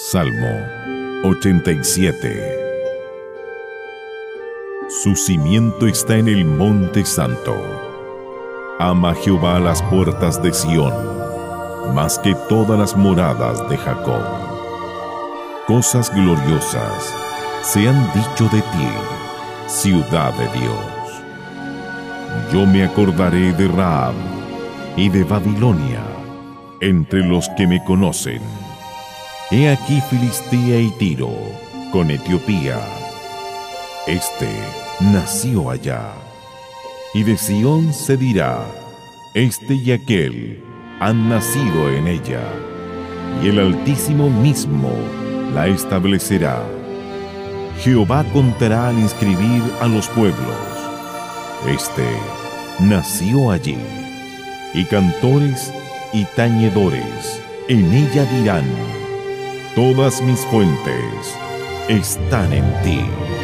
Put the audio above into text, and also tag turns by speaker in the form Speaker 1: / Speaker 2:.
Speaker 1: Salmo 87 Su cimiento está en el monte santo. Ama Jehová las puertas de Sión, más que todas las moradas de Jacob. Cosas gloriosas se han dicho de ti, ciudad de Dios. Yo me acordaré de Raab y de Babilonia entre los que me conocen. He aquí Filistía y Tiro con Etiopía. Este nació allá. Y de Sión se dirá, este y aquel han nacido en ella. Y el Altísimo mismo la establecerá. Jehová contará al inscribir a los pueblos. Este nació allí. Y cantores y tañedores en ella dirán, todas mis fuentes están en ti.